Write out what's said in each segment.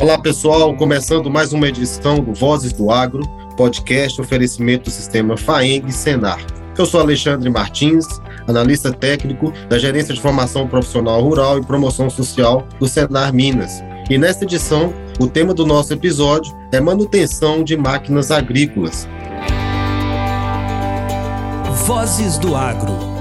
Olá pessoal, começando mais uma edição do Vozes do Agro, podcast oferecimento do sistema FAENG Senar. Eu sou Alexandre Martins, analista técnico da Gerência de Formação Profissional Rural e Promoção Social do Senar Minas. E nesta edição, o tema do nosso episódio é manutenção de máquinas agrícolas. Vozes do Agro.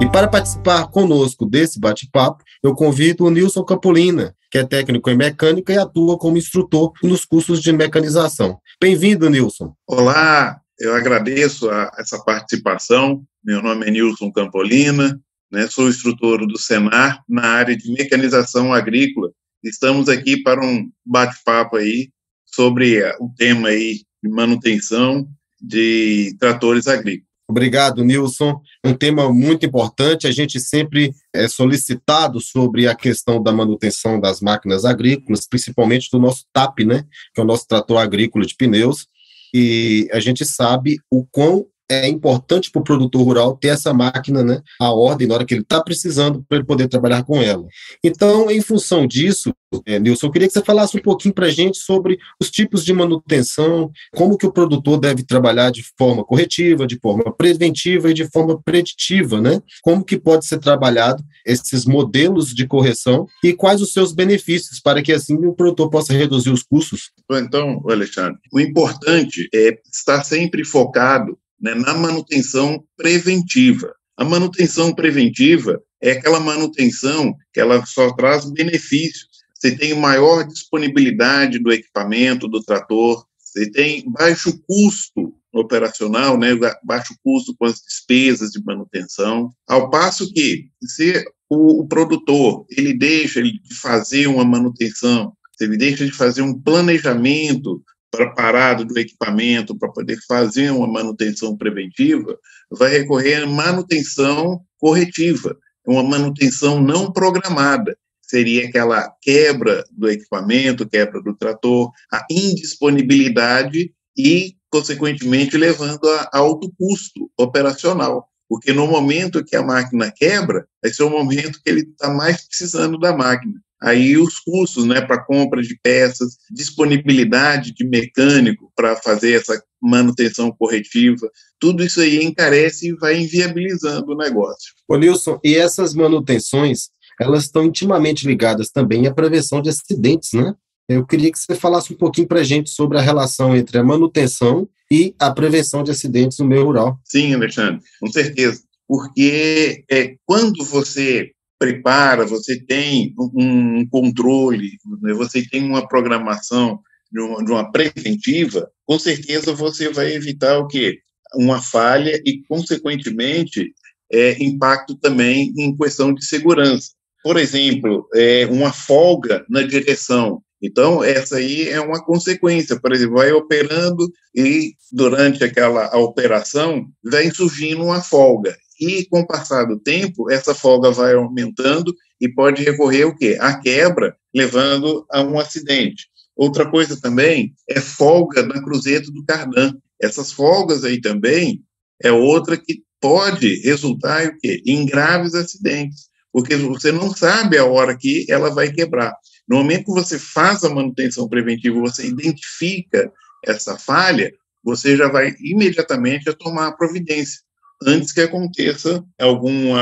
E para participar conosco desse bate-papo, eu convido o Nilson Capolina, que é técnico em mecânica e atua como instrutor nos cursos de mecanização. Bem-vindo, Nilson. Olá, eu agradeço a, essa participação. Meu nome é Nilson Campolina, né, sou instrutor do Senar na área de mecanização agrícola. Estamos aqui para um bate-papo aí sobre o tema aí de manutenção de tratores agrícolas. Obrigado, Nilson. Um tema muito importante. A gente sempre é solicitado sobre a questão da manutenção das máquinas agrícolas, principalmente do nosso TAP, né? Que é o nosso trator agrícola de pneus. E a gente sabe o quão é importante para o produtor rural ter essa máquina, né, a ordem na hora que ele está precisando para ele poder trabalhar com ela. Então, em função disso, é, Nilson, eu queria que você falasse um pouquinho para a gente sobre os tipos de manutenção, como que o produtor deve trabalhar de forma corretiva, de forma preventiva e de forma preditiva, né? Como que pode ser trabalhado esses modelos de correção e quais os seus benefícios para que assim o produtor possa reduzir os custos? Então, Alexandre, o importante é estar sempre focado né, na manutenção preventiva. A manutenção preventiva é aquela manutenção que ela só traz benefícios. Você tem maior disponibilidade do equipamento, do trator, você tem baixo custo operacional, né, baixo custo com as despesas de manutenção, ao passo que se o, o produtor ele deixa de fazer uma manutenção, se ele deixa de fazer um planejamento preparado do equipamento para poder fazer uma manutenção preventiva, vai recorrer à manutenção corretiva, uma manutenção não programada. Seria aquela quebra do equipamento, quebra do trator, a indisponibilidade e, consequentemente, levando a alto custo operacional. Porque no momento que a máquina quebra, esse é o momento que ele está mais precisando da máquina aí os custos né, para compra de peças, disponibilidade de mecânico para fazer essa manutenção corretiva, tudo isso aí encarece e vai inviabilizando o negócio. Ô Nilson, e essas manutenções, elas estão intimamente ligadas também à prevenção de acidentes, né? Eu queria que você falasse um pouquinho para a gente sobre a relação entre a manutenção e a prevenção de acidentes no meio rural. Sim, Alexandre, com certeza. Porque é, quando você prepara, você tem um controle, né, você tem uma programação de uma, de uma preventiva, com certeza você vai evitar o quê? Uma falha e, consequentemente, é, impacto também em questão de segurança. Por exemplo, é, uma folga na direção. Então, essa aí é uma consequência. Por exemplo, vai operando e, durante aquela operação, vem surgindo uma folga e com o passar do tempo, essa folga vai aumentando e pode recorrer o quê? A quebra, levando a um acidente. Outra coisa também é folga na cruzeta do cardan. Essas folgas aí também é outra que pode resultar em, quê? em graves acidentes, porque você não sabe a hora que ela vai quebrar. No momento que você faz a manutenção preventiva, você identifica essa falha, você já vai imediatamente a tomar a providência antes que aconteça algum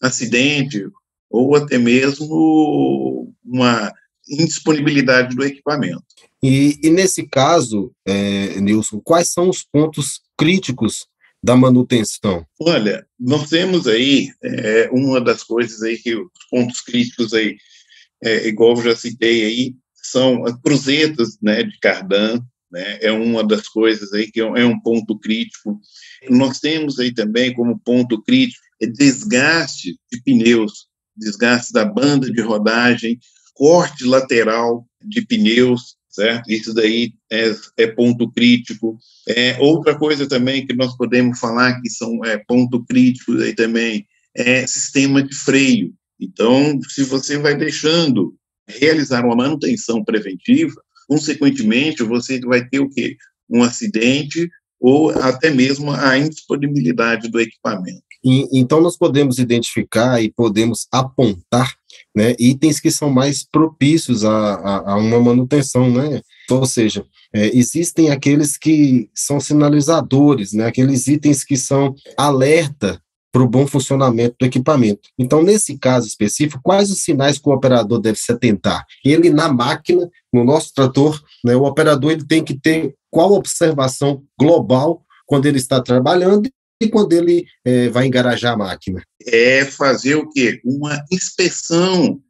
acidente ou até mesmo uma indisponibilidade do equipamento. E, e nesse caso, é, Nilson, quais são os pontos críticos da manutenção? Olha, nós temos aí é, uma das coisas aí que os pontos críticos aí, é, igual eu já citei aí, são as cruzetas né, de cardan, né, é uma das coisas aí que é um é ponto crítico. Nós temos aí também como ponto crítico é desgaste de pneus, desgaste da banda de rodagem, corte lateral de pneus, certo? Isso daí é, é ponto crítico. É, outra coisa também que nós podemos falar que são é, ponto crítico aí também é sistema de freio. Então, se você vai deixando realizar uma manutenção preventiva, consequentemente, você vai ter o quê? Um acidente ou até mesmo a indisponibilidade do equipamento. E, então, nós podemos identificar e podemos apontar né, itens que são mais propícios a, a, a uma manutenção, né? Ou seja, é, existem aqueles que são sinalizadores, né, aqueles itens que são alerta para o bom funcionamento do equipamento. Então, nesse caso específico, quais os sinais que o operador deve se atentar? Ele, na máquina, no nosso trator, né, o operador ele tem que ter qual observação global quando ele está trabalhando e quando ele é, vai engarajar a máquina? É fazer o quê? Uma inspeção,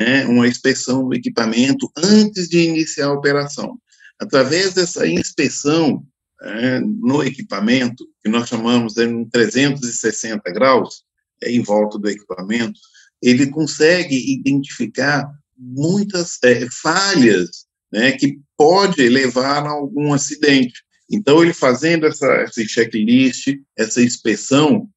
né, uma inspeção do equipamento antes de iniciar a operação. Através dessa inspeção, é, no equipamento, que nós chamamos de 360 graus, é, em volta do equipamento, ele consegue identificar muitas é, falhas né, que pode levar a algum acidente. Então, ele fazendo essa, essa checklist, essa inspeção,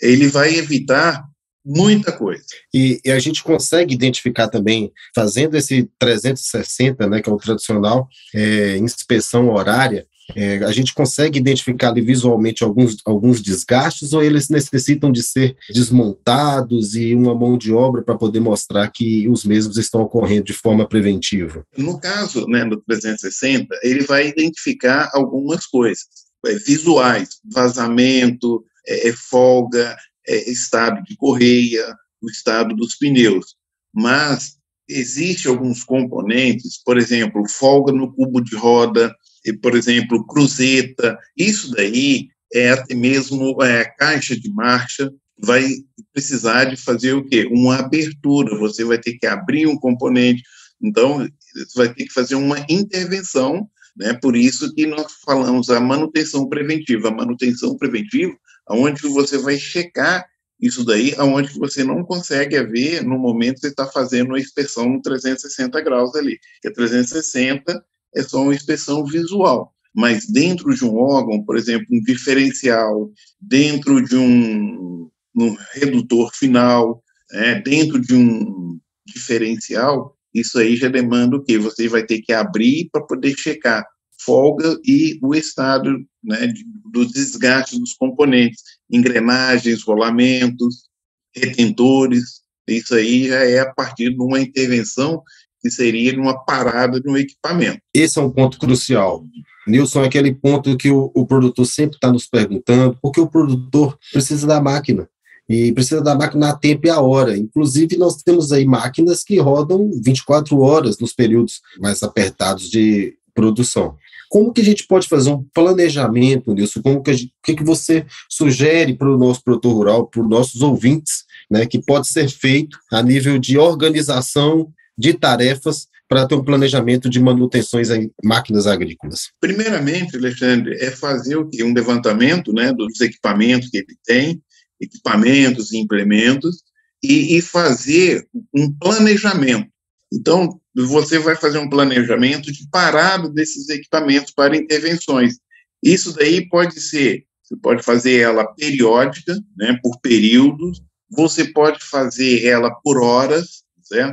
ele vai evitar muita coisa. E, e, a gente consegue identificar também, fazendo esse 360, né, que é o tradicional, é, inspeção horária, é, a gente consegue identificar ali visualmente alguns, alguns desgastes ou eles necessitam de ser desmontados e uma mão de obra para poder mostrar que os mesmos estão ocorrendo de forma preventiva? No caso né, do 360, ele vai identificar algumas coisas é, visuais, vazamento, é, é folga, é, estado de correia, o estado dos pneus. Mas existe alguns componentes, por exemplo, folga no cubo de roda, por exemplo, cruzeta, isso daí é até mesmo é, caixa de marcha, vai precisar de fazer o quê? Uma abertura, você vai ter que abrir um componente, então vai ter que fazer uma intervenção, né? Por isso que nós falamos a manutenção preventiva, a manutenção preventiva, aonde você vai checar isso daí, aonde você não consegue ver no momento que você está fazendo uma inspeção 360 graus ali, que é 360 é só uma inspeção visual. Mas dentro de um órgão, por exemplo, um diferencial, dentro de um, um redutor final, é, dentro de um diferencial, isso aí já demanda o quê? Você vai ter que abrir para poder checar folga e o estado né, do desgaste dos componentes, engrenagens, rolamentos, retentores, isso aí já é a partir de uma intervenção que seria numa parada de um equipamento. Esse é um ponto crucial. Nilson, é aquele ponto que o, o produtor sempre está nos perguntando, porque o produtor precisa da máquina e precisa da máquina a tempo e a hora. Inclusive, nós temos aí máquinas que rodam 24 horas nos períodos mais apertados de produção. Como que a gente pode fazer um planejamento nisso? Como que, gente, que, que você sugere para o nosso produtor rural, para os nossos ouvintes, né, que pode ser feito a nível de organização de tarefas para ter um planejamento de manutenções em máquinas agrícolas? Primeiramente, Alexandre, é fazer o? Um levantamento né, dos equipamentos que ele tem, equipamentos e implementos, e, e fazer um planejamento. Então, você vai fazer um planejamento de parada desses equipamentos para intervenções. Isso daí pode ser, você pode fazer ela periódica, né, por períodos, você pode fazer ela por horas,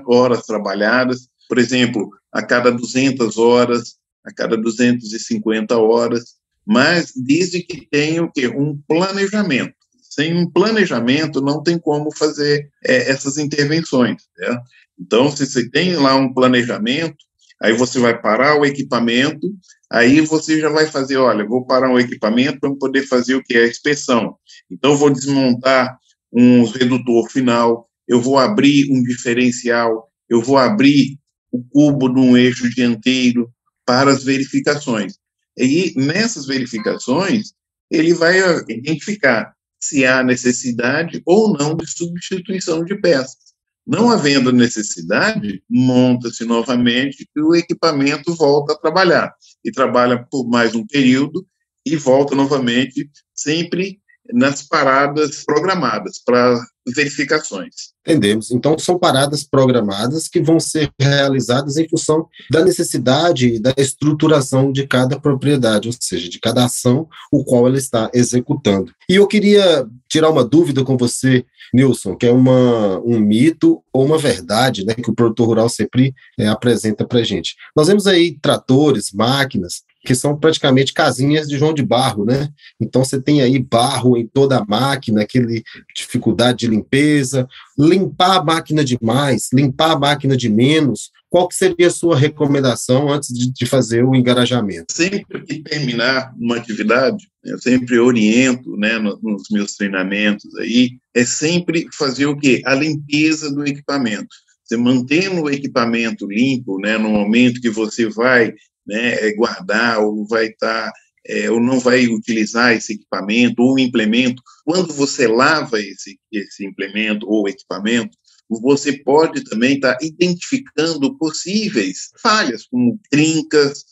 Horas trabalhadas, por exemplo, a cada 200 horas, a cada 250 horas, mas desde que tenha o quê? Um planejamento. Sem um planejamento, não tem como fazer é, essas intervenções. Certo? Então, se você tem lá um planejamento, aí você vai parar o equipamento, aí você já vai fazer, olha, vou parar o equipamento para poder fazer o que é a inspeção. Então, vou desmontar um redutor final, eu vou abrir um diferencial, eu vou abrir o cubo de um eixo dianteiro para as verificações. E nessas verificações, ele vai identificar se há necessidade ou não de substituição de peças. Não havendo necessidade, monta-se novamente e o equipamento volta a trabalhar. E trabalha por mais um período e volta novamente, sempre nas paradas programadas para verificações. Entendemos. Então, são paradas programadas que vão ser realizadas em função da necessidade e da estruturação de cada propriedade, ou seja, de cada ação o qual ela está executando. E eu queria tirar uma dúvida com você, Nilson, que é uma, um mito ou uma verdade né, que o produtor rural sempre é, apresenta para a gente. Nós vemos aí tratores, máquinas, que são praticamente casinhas de João de Barro, né? Então você tem aí barro em toda a máquina, aquele dificuldade de limpeza, limpar a máquina de mais, limpar a máquina de menos. Qual seria a sua recomendação antes de, de fazer o engarajamento? Sempre que terminar uma atividade, eu sempre oriento, né, nos meus treinamentos aí, é sempre fazer o quê? A limpeza do equipamento. Você mantendo o equipamento limpo, né, no momento que você vai né, é, guardar ou vai estar tá, é, ou não vai utilizar esse equipamento ou implemento, quando você lava esse, esse implemento ou equipamento, você pode também estar tá identificando possíveis falhas, como trincas,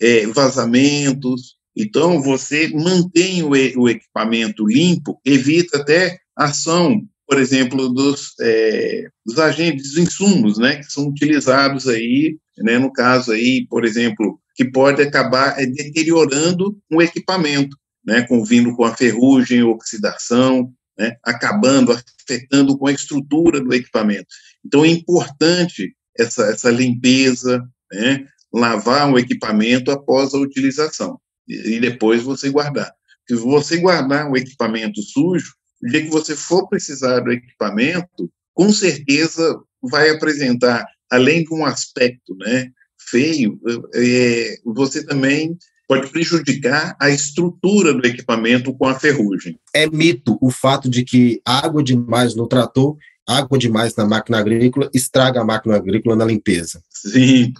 é, vazamentos. Então, você mantém o, o equipamento limpo, evita até ação por exemplo, dos, é, dos agentes, dos insumos, né, que são utilizados aí, né, no caso aí, por exemplo, que pode acabar é, deteriorando um equipamento, né, com vindo com a ferrugem, oxidação, né, acabando, afetando com a estrutura do equipamento. Então, é importante essa, essa limpeza, né, lavar o equipamento após a utilização e, e depois você guardar. Se você guardar um equipamento sujo, o dia que você for precisar do equipamento, com certeza vai apresentar, além de um aspecto né, feio, é, você também pode prejudicar a estrutura do equipamento com a ferrugem. É mito o fato de que água demais no trator, água demais na máquina agrícola, estraga a máquina agrícola na limpeza. Sim,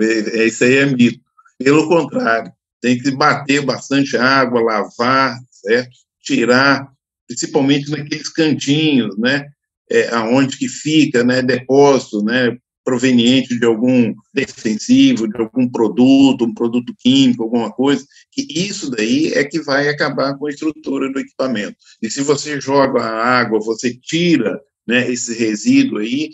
é, isso aí é mito. Pelo contrário, tem que bater bastante água, lavar, certo? Tirar principalmente naqueles cantinhos, né, é, aonde que fica, né, depósito, né, proveniente de algum defensivo, de algum produto, um produto químico, alguma coisa, que isso daí é que vai acabar com a estrutura do equipamento. E se você joga a água, você tira né, esse resíduo aí,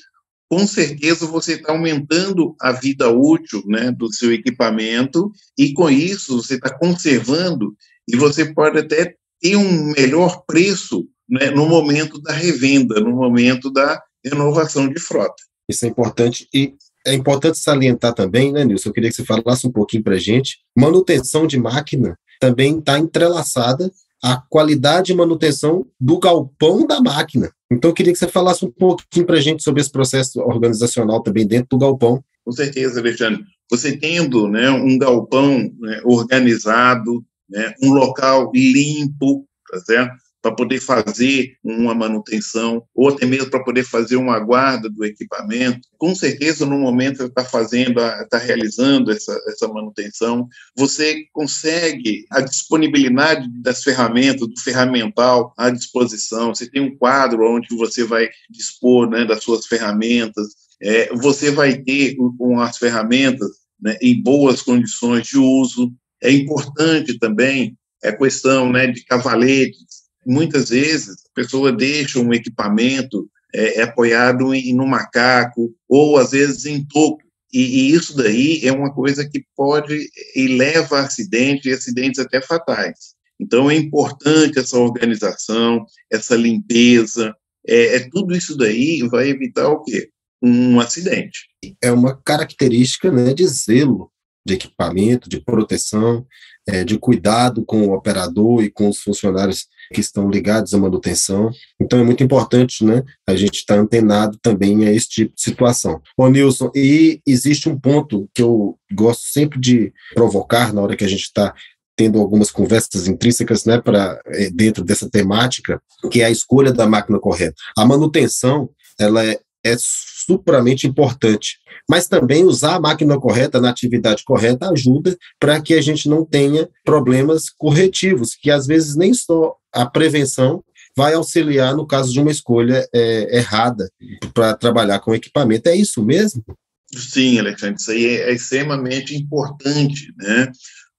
com certeza você está aumentando a vida útil né, do seu equipamento e com isso você está conservando e você pode até ter um melhor preço né, no momento da revenda, no momento da renovação de frota. Isso é importante e é importante salientar também, né, Nilson? Eu queria que você falasse um pouquinho para a gente. Manutenção de máquina também está entrelaçada à qualidade de manutenção do galpão da máquina. Então, eu queria que você falasse um pouquinho para a gente sobre esse processo organizacional também dentro do galpão. Com certeza, Alexandre. Você tendo né, um galpão né, organizado, né, um local limpo, tá certo? Para poder fazer uma manutenção, ou até mesmo para poder fazer uma guarda do equipamento. Com certeza, no momento que está fazendo, está realizando essa, essa manutenção, você consegue a disponibilidade das ferramentas, do ferramental à disposição. Você tem um quadro onde você vai dispor né, das suas ferramentas, é, você vai ter com as ferramentas né, em boas condições de uso, é importante também a questão né, de cavaletes. Muitas vezes a pessoa deixa um equipamento é, é apoiado em, no macaco ou às vezes em toco. E, e, isso daí é uma coisa que pode e leva a acidentes e acidentes até fatais. Então é importante essa organização, essa limpeza, é, é tudo isso daí vai evitar o quê? Um acidente. É uma característica né, de zelo de equipamento, de proteção, é, de cuidado com o operador e com os funcionários que estão ligados à manutenção. Então é muito importante, né, a gente estar tá antenado também a esse tipo de situação. Ô Nilson, e existe um ponto que eu gosto sempre de provocar na hora que a gente está tendo algumas conversas intrínsecas, né, para é, dentro dessa temática, que é a escolha da máquina correta. A manutenção, ela é, é supramente importante. Mas também usar a máquina correta na atividade correta ajuda para que a gente não tenha problemas corretivos, que às vezes nem só a prevenção vai auxiliar no caso de uma escolha é, errada para trabalhar com equipamento. É isso mesmo? Sim, Alexandre, isso aí é, é extremamente importante, né?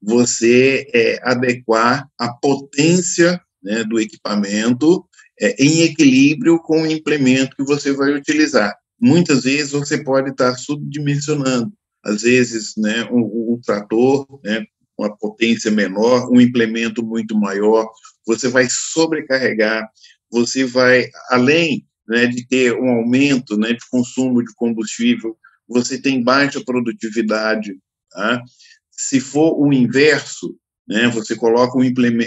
Você é, adequar a potência né, do equipamento é, em equilíbrio com o implemento que você vai utilizar muitas vezes você pode estar subdimensionando. Às vezes, né, um, trator, né, uma potência menor, um implemento muito maior, você vai sobrecarregar, você vai, além né, de ter um aumento né, de consumo de combustível, você tem baixa produtividade, tá? Se for o inverso, né, você coloca um,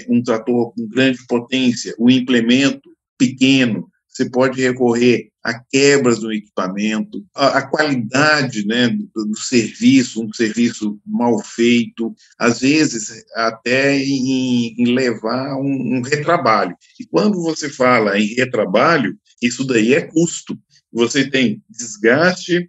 um trator com grande potência, um implemento pequeno, você pode recorrer a quebras do equipamento, a, a qualidade né, do, do, serviço, um serviço mal feito, às vezes até em, em levar um, um retrabalho. E quando você fala em retrabalho, isso daí é custo. Você tem desgaste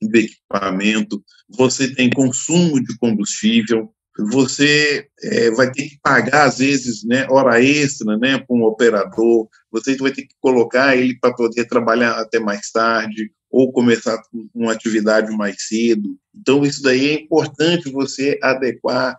do equipamento, você tem consumo de combustível, você é, vai ter que pagar, às vezes, né, hora extra né, para um operador, você vai ter que colocar ele para poder trabalhar até mais tarde, ou começar uma atividade mais cedo. Então, isso daí é importante você adequar,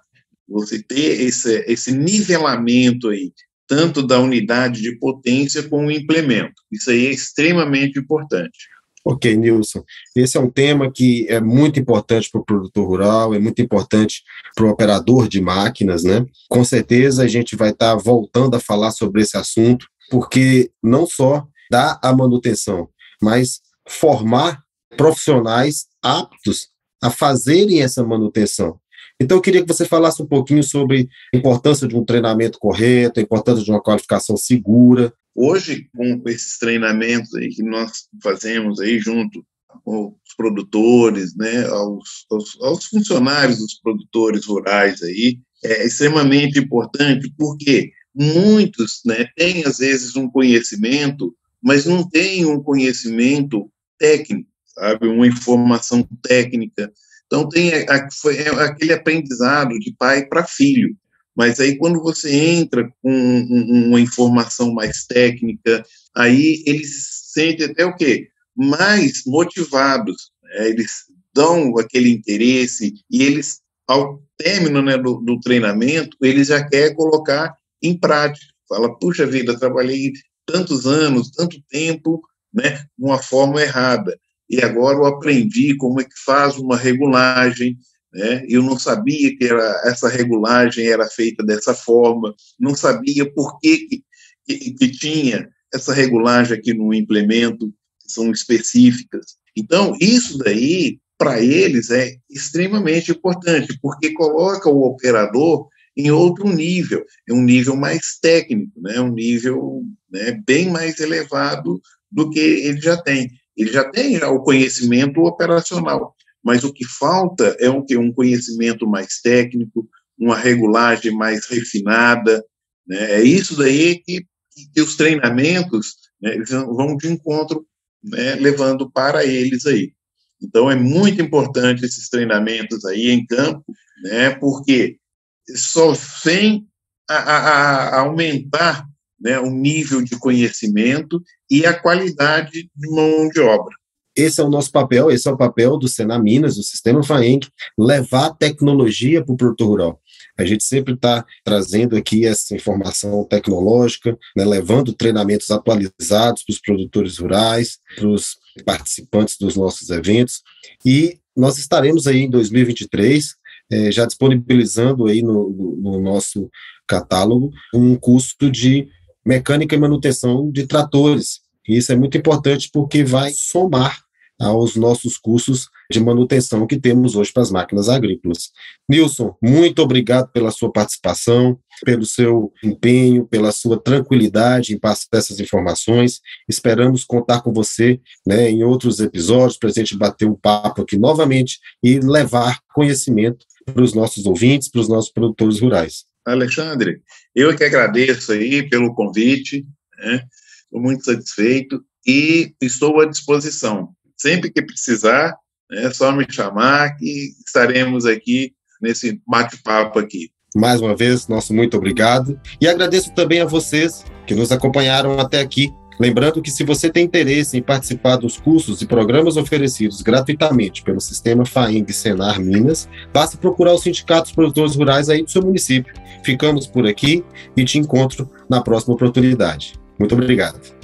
você ter esse, esse nivelamento aí, tanto da unidade de potência como o implemento. Isso aí é extremamente importante. Ok, Nilson. Esse é um tema que é muito importante para o produtor rural, é muito importante para o operador de máquinas, né? Com certeza a gente vai estar tá voltando a falar sobre esse assunto, porque não só dá a manutenção, mas formar profissionais aptos a fazerem essa manutenção. Então, eu queria que você falasse um pouquinho sobre a importância de um treinamento correto, a importância de uma qualificação segura, Hoje, com esses treinamentos aí que nós fazemos aí junto os produtores, né, aos, aos, aos funcionários dos produtores rurais aí, é extremamente importante, porque muitos né, têm, às vezes, um conhecimento, mas não têm um conhecimento técnico, sabe, uma informação técnica. Então, tem é aquele aprendizado de pai para filho. Mas aí, quando você entra com uma informação mais técnica, aí eles se sentem até o quê? Mais motivados. Né? Eles dão aquele interesse e eles, ao término né, do, do treinamento, eles já querem colocar em prática. Fala, puxa vida, trabalhei tantos anos, tanto tempo, né, uma forma errada. E agora eu aprendi como é que faz uma regulagem, né? Eu não sabia que era, essa regulagem era feita dessa forma, não sabia por que, que, que, tinha essa regulagem aqui no implemento, que são específicas. Então, isso daí, para eles, é extremamente importante, porque coloca o operador em outro nível, é um nível mais técnico, né? um nível né, bem mais elevado do que ele já tem. Ele já tem o conhecimento operacional, mas o que falta é um, conhecimento mais técnico, uma regulagem mais refinada, né? é isso daí que, que os treinamentos né, vão de encontro, né, levando para eles aí. Então, é muito importante esses treinamentos aí em campo, né, porque só vem a, a, a aumentar né, o nível de conhecimento e a qualidade de mão de obra. Esse é o nosso papel, esse é o papel do Sena Minas, do Sistema FAENC, levar tecnologia para o produtor rural. A gente sempre está trazendo aqui essa informação tecnológica, né, levando treinamentos atualizados para os produtores rurais, para os participantes dos nossos eventos, e nós estaremos aí em 2023 eh, já disponibilizando aí no, no nosso catálogo um curso de mecânica e manutenção de tratores. E isso é muito importante porque vai somar aos nossos cursos de manutenção que temos hoje para as máquinas agrícolas. Nilson, muito obrigado pela sua participação, pelo seu empenho, pela sua tranquilidade em passar essas informações. Esperamos contar com você né, em outros episódios para a gente bater um papo aqui novamente e levar conhecimento para os nossos ouvintes, para os nossos produtores rurais. Alexandre, eu que agradeço aí pelo convite, né? estou muito satisfeito e estou à disposição sempre que precisar, é só me chamar que estaremos aqui nesse bate-papo aqui. Mais uma vez, nosso muito obrigado. E agradeço também a vocês que nos acompanharam até aqui. Lembrando que se você tem interesse em participar dos cursos e programas oferecidos gratuitamente pelo sistema FAENG Senar Minas, basta procurar os sindicatos produtores rurais aí do seu município. Ficamos por aqui e te encontro na próxima oportunidade. Muito obrigado.